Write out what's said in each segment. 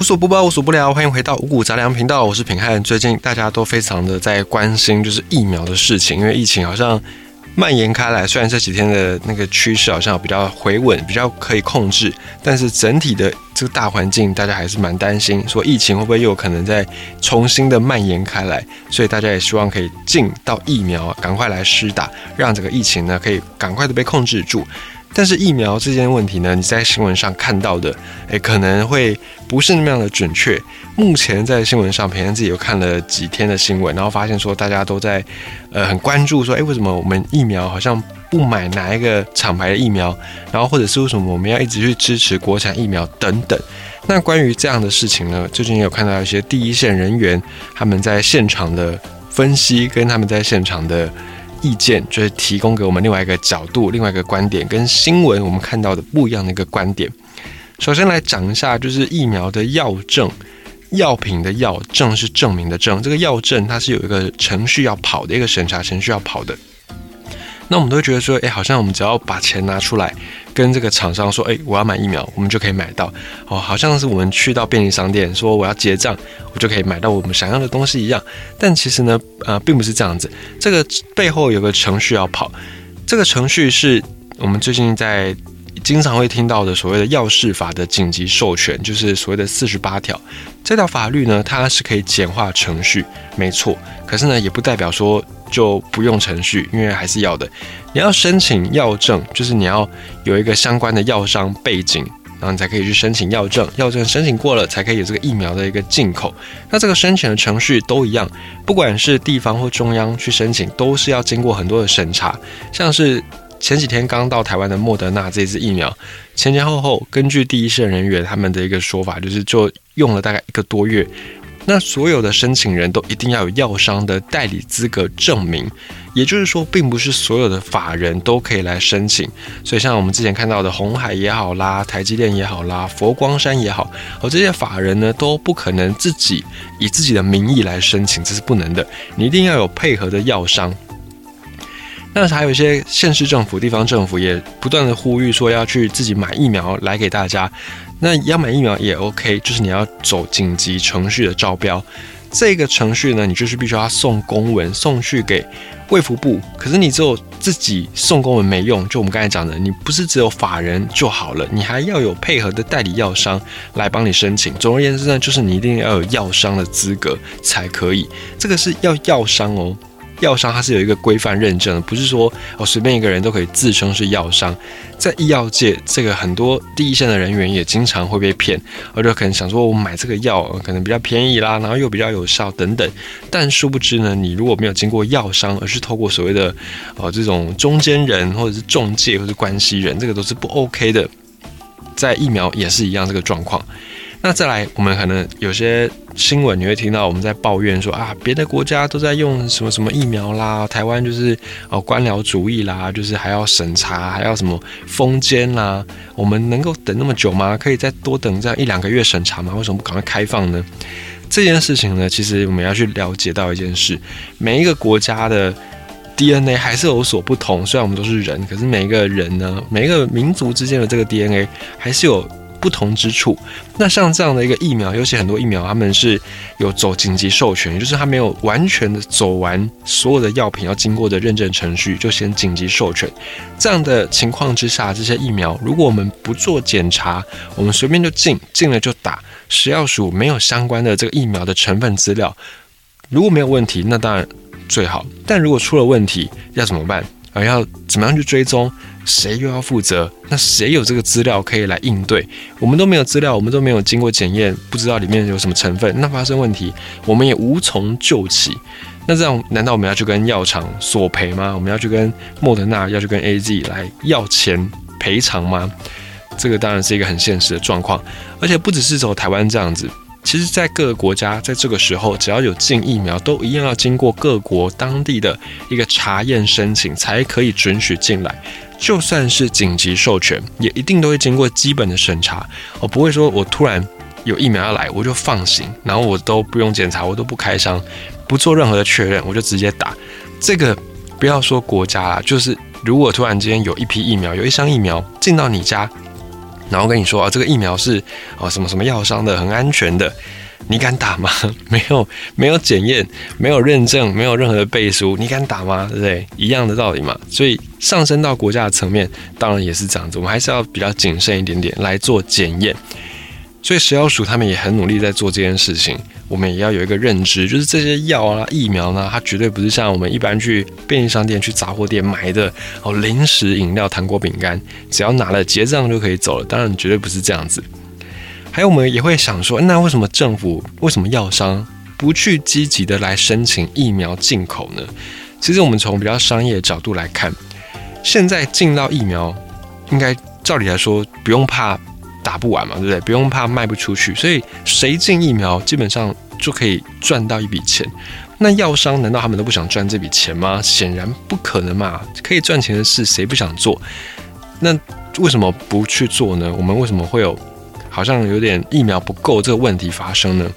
无所不包，无所不聊，欢迎回到五谷杂粮频道，我是品汉。最近大家都非常的在关心，就是疫苗的事情，因为疫情好像蔓延开来，虽然这几天的那个趋势好像比较回稳，比较可以控制，但是整体的这个大环境，大家还是蛮担心，说疫情会不会又可能再重新的蔓延开来，所以大家也希望可以进到疫苗，赶快来施打，让这个疫情呢可以赶快的被控制住。但是疫苗这件问题呢，你在新闻上看到的，诶，可能会不是那么样的准确。目前在新闻上，平安自己有看了几天的新闻，然后发现说大家都在，呃，很关注说，诶，为什么我们疫苗好像不买哪一个厂牌的疫苗？然后或者是为什么我们要一直去支持国产疫苗等等？那关于这样的事情呢，最近有看到一些第一线人员他们在现场的分析，跟他们在现场的。意见就是提供给我们另外一个角度、另外一个观点，跟新闻我们看到的不一样的一个观点。首先来讲一下，就是疫苗的药证，药品的药证是证明的证，这个药证它是有一个程序要跑的，一个审查程序要跑的。那我们都会觉得说，哎，好像我们只要把钱拿出来，跟这个厂商说，哎，我要买疫苗，我们就可以买到。哦，好像是我们去到便利商店说我要结账，我就可以买到我们想要的东西一样。但其实呢，呃，并不是这样子。这个背后有个程序要跑，这个程序是我们最近在经常会听到的所谓的药事法的紧急授权，就是所谓的四十八条。这条法律呢，它是可以简化程序，没错。可是呢，也不代表说。就不用程序，因为还是要的。你要申请药证，就是你要有一个相关的药商背景，然后你才可以去申请药证。药证申请过了，才可以有这个疫苗的一个进口。那这个申请的程序都一样，不管是地方或中央去申请，都是要经过很多的审查。像是前几天刚到台湾的莫德纳这支疫苗，前前后后根据第一线人员他们的一个说法，就是就用了大概一个多月。那所有的申请人都一定要有药商的代理资格证明，也就是说，并不是所有的法人都可以来申请。所以，像我们之前看到的红海也好啦，台积电也好啦，佛光山也好，而这些法人呢，都不可能自己以自己的名义来申请，这是不能的。你一定要有配合的药商。那还有一些县市政府、地方政府也不断的呼吁说，要去自己买疫苗来给大家。那要买疫苗也 OK，就是你要走紧急程序的招标，这个程序呢，你就是必须要送公文送去给卫福部。可是你只有自己送公文没用，就我们刚才讲的，你不是只有法人就好了，你还要有配合的代理药商来帮你申请。总而言之呢，就是你一定要有药商的资格才可以，这个是要药商哦。药商它是有一个规范认证的，不是说哦随便一个人都可以自称是药商。在医药界，这个很多第一线的人员也经常会被骗，而且可能想说我买这个药可能比较便宜啦，然后又比较有效等等。但殊不知呢，你如果没有经过药商，而是透过所谓的哦这种中间人或者是中介或者关系人，这个都是不 OK 的。在疫苗也是一样这个状况。那再来，我们可能有些新闻你会听到我们在抱怨说啊，别的国家都在用什么什么疫苗啦，台湾就是哦官僚主义啦，就是还要审查，还要什么封监啦，我们能够等那么久吗？可以再多等这样一两个月审查吗？为什么不赶快开放呢？这件事情呢，其实我们要去了解到一件事，每一个国家的 DNA 还是有所不同，虽然我们都是人，可是每一个人呢，每一个民族之间的这个 DNA 还是有。不同之处，那像这样的一个疫苗，尤其很多疫苗，他们是有走紧急授权，也就是他没有完全的走完所有的药品要经过的认证程序，就先紧急授权。这样的情况之下，这些疫苗如果我们不做检查，我们随便就进，进了就打，食药署没有相关的这个疫苗的成分资料，如果没有问题，那当然最好。但如果出了问题，要怎么办？要怎么样去追踪？谁又要负责？那谁有这个资料可以来应对？我们都没有资料，我们都没有经过检验，不知道里面有什么成分。那发生问题，我们也无从救起。那这样，难道我们要去跟药厂索赔吗？我们要去跟莫德纳，要去跟 A Z 来要钱赔偿吗？这个当然是一个很现实的状况。而且不只是走台湾这样子，其实在各个国家，在这个时候，只要有进疫苗，都一样要经过各国当地的一个查验申请，才可以准许进来。就算是紧急授权，也一定都会经过基本的审查。我不会说我突然有疫苗要来，我就放行，然后我都不用检查，我都不开箱，不做任何的确认，我就直接打。这个不要说国家啦，就是如果突然之间有一批疫苗，有一箱疫苗进到你家，然后跟你说啊，这个疫苗是啊什么什么药商的，很安全的，你敢打吗？没有没有检验，没有认证，没有任何的背书，你敢打吗？对不对？一样的道理嘛。所以上升到国家的层面，当然也是这样子，我们还是要比较谨慎一点点来做检验。所以食药署他们也很努力在做这件事情。我们也要有一个认知，就是这些药啊、疫苗呢，它绝对不是像我们一般去便利商店、去杂货店买的哦，零食、饮料、糖果、饼干，只要拿了结账就可以走了。当然，绝对不是这样子。还有，我们也会想说，那为什么政府、为什么药商不去积极的来申请疫苗进口呢？其实，我们从比较商业的角度来看，现在进到疫苗，应该照理来说不用怕。打不完嘛，对不对？不用怕卖不出去，所以谁进疫苗基本上就可以赚到一笔钱。那药商难道他们都不想赚这笔钱吗？显然不可能嘛！可以赚钱的事谁不想做？那为什么不去做呢？我们为什么会有好像有点疫苗不够这个问题发生呢？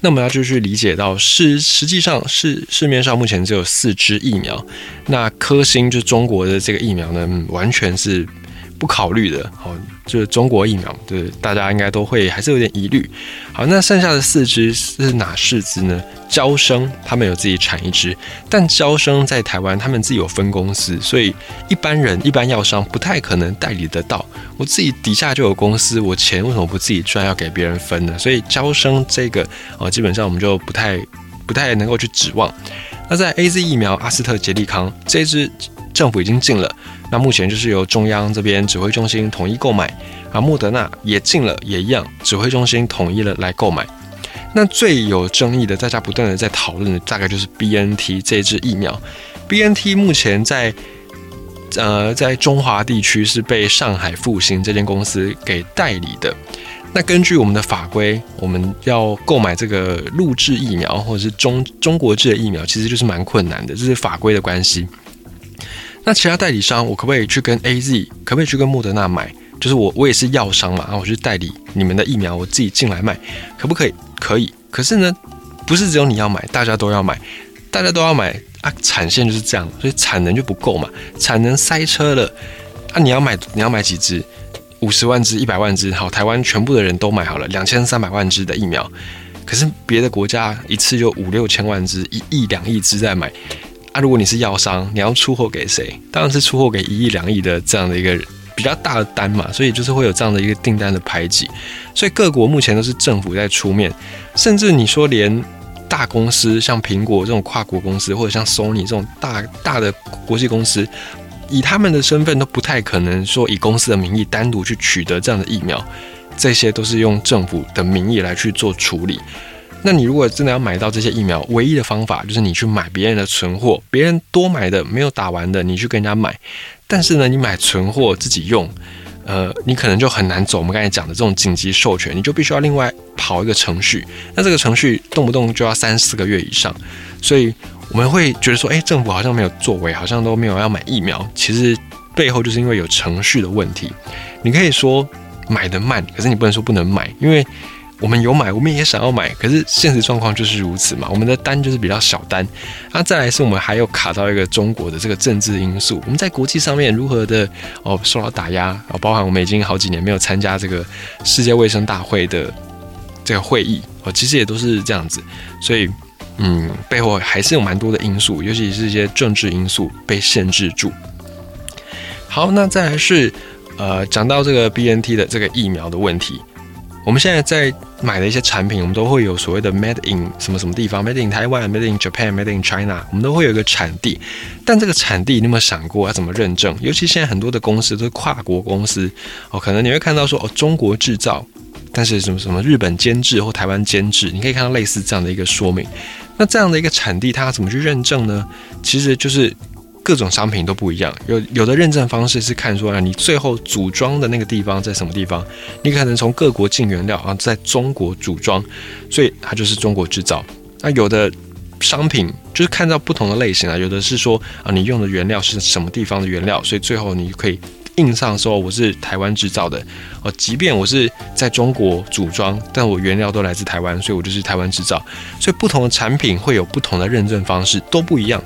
那我们要就去理解到，是实际上是市面上目前只有四支疫苗。那科兴就中国的这个疫苗呢，完全是。不考虑的，好，就是中国疫苗，对大家应该都会还是有点疑虑。好，那剩下的四支是哪四支呢？交生他们有自己产一支，但交生在台湾他们自己有分公司，所以一般人一般药商不太可能代理得到。我自己底下就有公司，我钱为什么不自己赚，要给别人分呢？所以交生这个哦，基本上我们就不太不太能够去指望。那在 A Z 疫苗，阿斯特捷利康这支政府已经进了。那目前就是由中央这边指挥中心统一购买，啊，莫德纳也进了，也一样，指挥中心统一了来购买。那最有争议的，大家不断的在讨论的，大概就是 B N T 这支疫苗。B N T 目前在呃在中华地区是被上海复兴这间公司给代理的。那根据我们的法规，我们要购买这个陆制疫苗或者是中中国制的疫苗，其实就是蛮困难的，这是法规的关系。那其他代理商，我可不可以去跟 A Z，可不可以去跟莫德纳买？就是我我也是药商嘛，然后我去代理你们的疫苗，我自己进来卖，可不可以？可以。可是呢，不是只有你要买，大家都要买，大家都要买啊！产线就是这样，所以产能就不够嘛，产能塞车了啊！你要买，你要买几支？五十万支、一百万支，好，台湾全部的人都买好了，两千三百万支的疫苗，可是别的国家一次就五六千万支、一亿、两亿支在买。啊，如果你是药商，你要出货给谁？当然是出货给一亿两亿的这样的一个比较大的单嘛，所以就是会有这样的一个订单的排挤。所以各国目前都是政府在出面，甚至你说连大公司像苹果这种跨国公司，或者像 Sony 这种大大的国际公司，以他们的身份都不太可能说以公司的名义单独去取得这样的疫苗，这些都是用政府的名义来去做处理。那你如果真的要买到这些疫苗，唯一的方法就是你去买别人的存货，别人多买的没有打完的，你去跟人家买。但是呢，你买存货自己用，呃，你可能就很难走我们刚才讲的这种紧急授权，你就必须要另外跑一个程序。那这个程序动不动就要三四个月以上，所以我们会觉得说，哎，政府好像没有作为，好像都没有要买疫苗。其实背后就是因为有程序的问题。你可以说买的慢，可是你不能说不能买，因为。我们有买，我们也想要买，可是现实状况就是如此嘛。我们的单就是比较小单，那再来是我们还有卡到一个中国的这个政治因素。我们在国际上面如何的哦受到打压啊？包含我们已经好几年没有参加这个世界卫生大会的这个会议哦，其实也都是这样子。所以嗯，背后还是有蛮多的因素，尤其是一些政治因素被限制住。好，那再来是呃讲到这个 B N T 的这个疫苗的问题。我们现在在买的一些产品，我们都会有所谓的 made in 什么什么地方，made in Taiwan，made in Japan，made in China，我们都会有一个产地。但这个产地，你有没有想过要怎么认证？尤其现在很多的公司都是跨国公司哦，可能你会看到说哦中国制造，但是什么什么日本监制或台湾监制，你可以看到类似这样的一个说明。那这样的一个产地，它怎么去认证呢？其实就是。各种商品都不一样，有有的认证方式是看说啊，你最后组装的那个地方在什么地方，你可能从各国进原料啊，在中国组装，所以它就是中国制造。那有的商品就是看到不同的类型啊，有的是说啊，你用的原料是什么地方的原料，所以最后你可以印上说我是台湾制造的哦，即便我是在中国组装，但我原料都来自台湾，所以我就是台湾制造。所以不同的产品会有不同的认证方式，都不一样。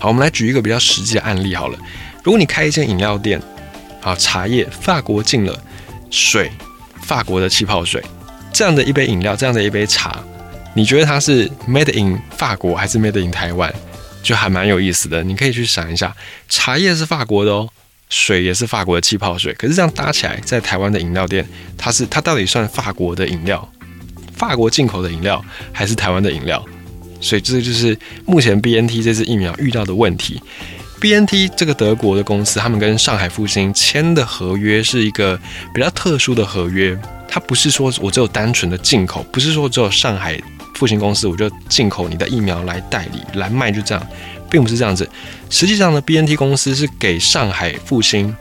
好，我们来举一个比较实际的案例好了。如果你开一间饮料店，好茶叶，法国进了水，法国的气泡水，这样的一杯饮料，这样的一杯茶，你觉得它是 made in 法国还是 made in 台湾？就还蛮有意思的，你可以去想一下，茶叶是法国的哦，水也是法国的气泡水，可是这样搭起来，在台湾的饮料店，它是它到底算法国的饮料，法国进口的饮料，还是台湾的饮料？所以这个就是目前 B N T 这支疫苗遇到的问题。B N T 这个德国的公司，他们跟上海复兴签的合约是一个比较特殊的合约，它不是说我只有单纯的进口，不是说只有上海。复兴公司，我就进口你的疫苗来代理来卖，就这样，并不是这样子。实际上呢，B N T 公司是给上海复兴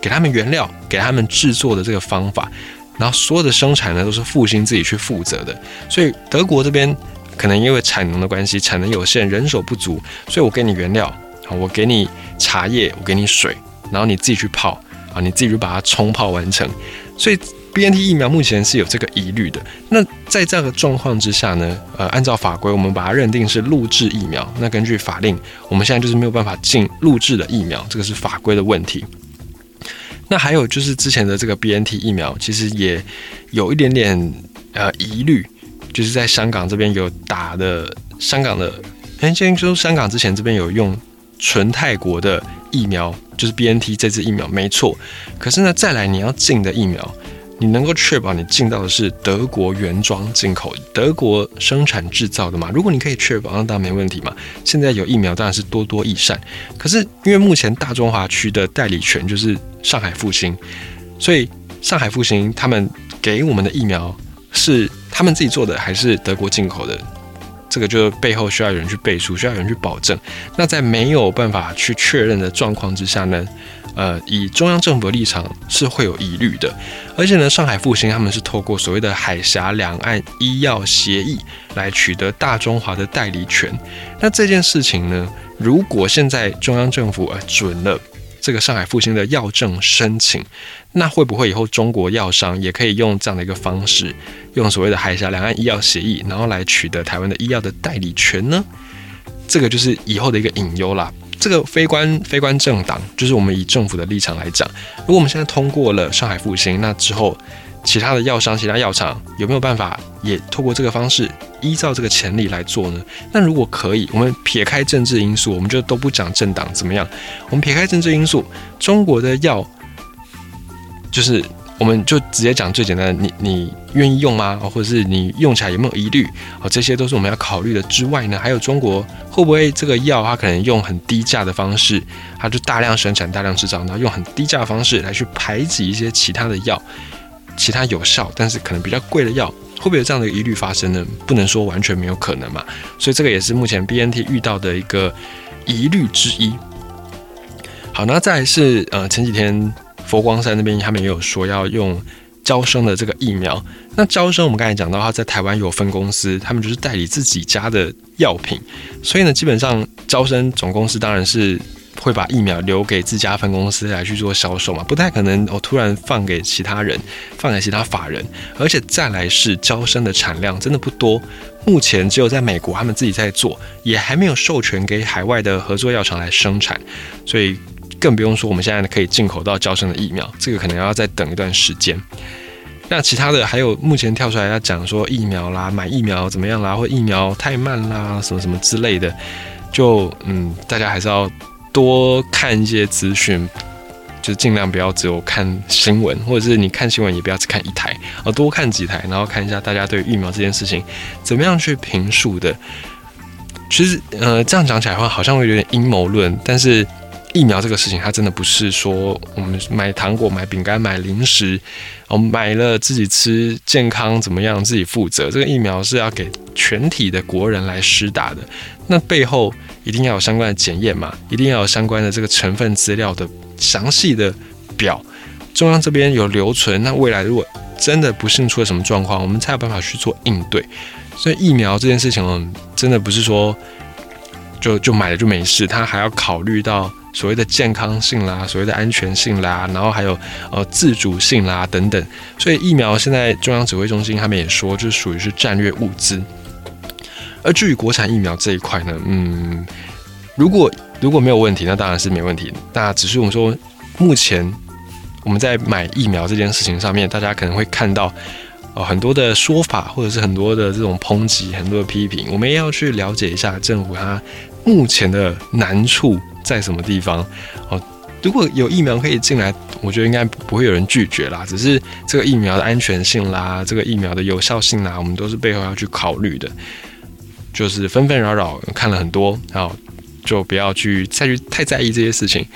给他们原料，给他们制作的这个方法，然后所有的生产呢都是复兴自己去负责的。所以德国这边可能因为产能的关系，产能有限，人手不足，所以我给你原料，我给你茶叶，我给你水，然后你自己去泡啊，你自己就把它冲泡完成。所以。B N T 疫苗目前是有这个疑虑的。那在这个状况之下呢？呃，按照法规，我们把它认定是录制疫苗。那根据法令，我们现在就是没有办法进录制的疫苗，这个是法规的问题。那还有就是之前的这个 B N T 疫苗，其实也有一点点呃疑虑，就是在香港这边有打的香港的，哎，先说香港之前这边有用纯泰国的疫苗，就是 B N T 这支疫苗没错。可是呢，再来你要进的疫苗。你能够确保你进到的是德国原装进口、德国生产制造的吗？如果你可以确保，那当然没问题嘛。现在有疫苗当然是多多益善，可是因为目前大中华区的代理权就是上海复兴，所以上海复兴他们给我们的疫苗是他们自己做的还是德国进口的？这个就背后需要有人去背书，需要有人去保证。那在没有办法去确认的状况之下呢？呃，以中央政府的立场是会有疑虑的，而且呢，上海复兴他们是透过所谓的海峡两岸医药协议来取得大中华的代理权。那这件事情呢，如果现在中央政府呃准了这个上海复兴的药证申请，那会不会以后中国药商也可以用这样的一个方式，用所谓的海峡两岸医药协议，然后来取得台湾的医药的代理权呢？这个就是以后的一个隐忧啦。这个非官非官政党，就是我们以政府的立场来讲，如果我们现在通过了上海复兴，那之后其他的药商、其他药厂有没有办法也透过这个方式，依照这个潜力来做呢？那如果可以，我们撇开政治因素，我们就都不讲政党怎么样，我们撇开政治因素，中国的药就是。我们就直接讲最简单的，你你愿意用吗？或者是你用起来有没有疑虑？哦，这些都是我们要考虑的。之外呢，还有中国会不会这个药，它可能用很低价的方式，它就大量生产、大量制造，然后用很低价的方式来去排挤一些其他的药，其他有效但是可能比较贵的药，会不会有这样的疑虑发生呢？不能说完全没有可能嘛。所以这个也是目前 BNT 遇到的一个疑虑之一。好，那再是呃前几天。佛光山那边他们也有说要用招生的这个疫苗。那招生我们刚才讲到，他在台湾有分公司，他们就是代理自己家的药品。所以呢，基本上招生总公司当然是会把疫苗留给自家分公司来去做销售嘛，不太可能我突然放给其他人，放给其他法人。而且再来是招生的产量真的不多，目前只有在美国他们自己在做，也还没有授权给海外的合作药厂来生产，所以。更不用说，我们现在可以进口到交生的疫苗，这个可能要再等一段时间。那其他的还有，目前跳出来要讲说疫苗啦，买疫苗怎么样啦，或疫苗太慢啦，什么什么之类的，就嗯，大家还是要多看一些资讯，就尽量不要只有看新闻，或者是你看新闻也不要只看一台，而多看几台，然后看一下大家对疫苗这件事情怎么样去评述的。其实，呃，这样讲起来的话，好像会有点阴谋论，但是。疫苗这个事情，它真的不是说我们买糖果、买饼干、买零食，我们买了自己吃，健康怎么样自己负责。这个疫苗是要给全体的国人来施打的，那背后一定要有相关的检验嘛，一定要有相关的这个成分资料的详细的表，中央这边有留存。那未来如果真的不幸出了什么状况，我们才有办法去做应对。所以疫苗这件事情，真的不是说就就买了就没事，它还要考虑到。所谓的健康性啦，所谓的安全性啦，然后还有呃自主性啦等等，所以疫苗现在中央指挥中心他们也说，就属于是战略物资。而至于国产疫苗这一块呢，嗯，如果如果没有问题，那当然是没问题。那只是我们说，目前我们在买疫苗这件事情上面，大家可能会看到呃很多的说法，或者是很多的这种抨击，很多的批评。我们也要去了解一下政府它目前的难处在什么地方哦。如果有疫苗可以进来，我觉得应该不会有人拒绝啦。只是这个疫苗的安全性啦，这个疫苗的有效性啦，我们都是背后要去考虑的。就是纷纷扰扰看了很多，然后就不要去再去太在意这些事情。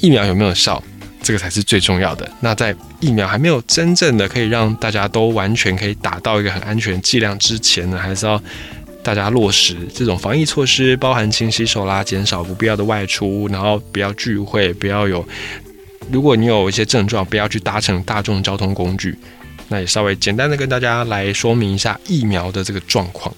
疫苗有没有效，这个才是最重要的。那在疫苗还没有真正的可以让大家都完全可以达到一个很安全剂量之前呢，还是要大家落实这种防疫措施，包含勤洗手啦，减少不必要的外出，然后不要聚会，不要有。如果你有一些症状，不要去搭乘大众交通工具。那也稍微简单的跟大家来说明一下疫苗的这个状况。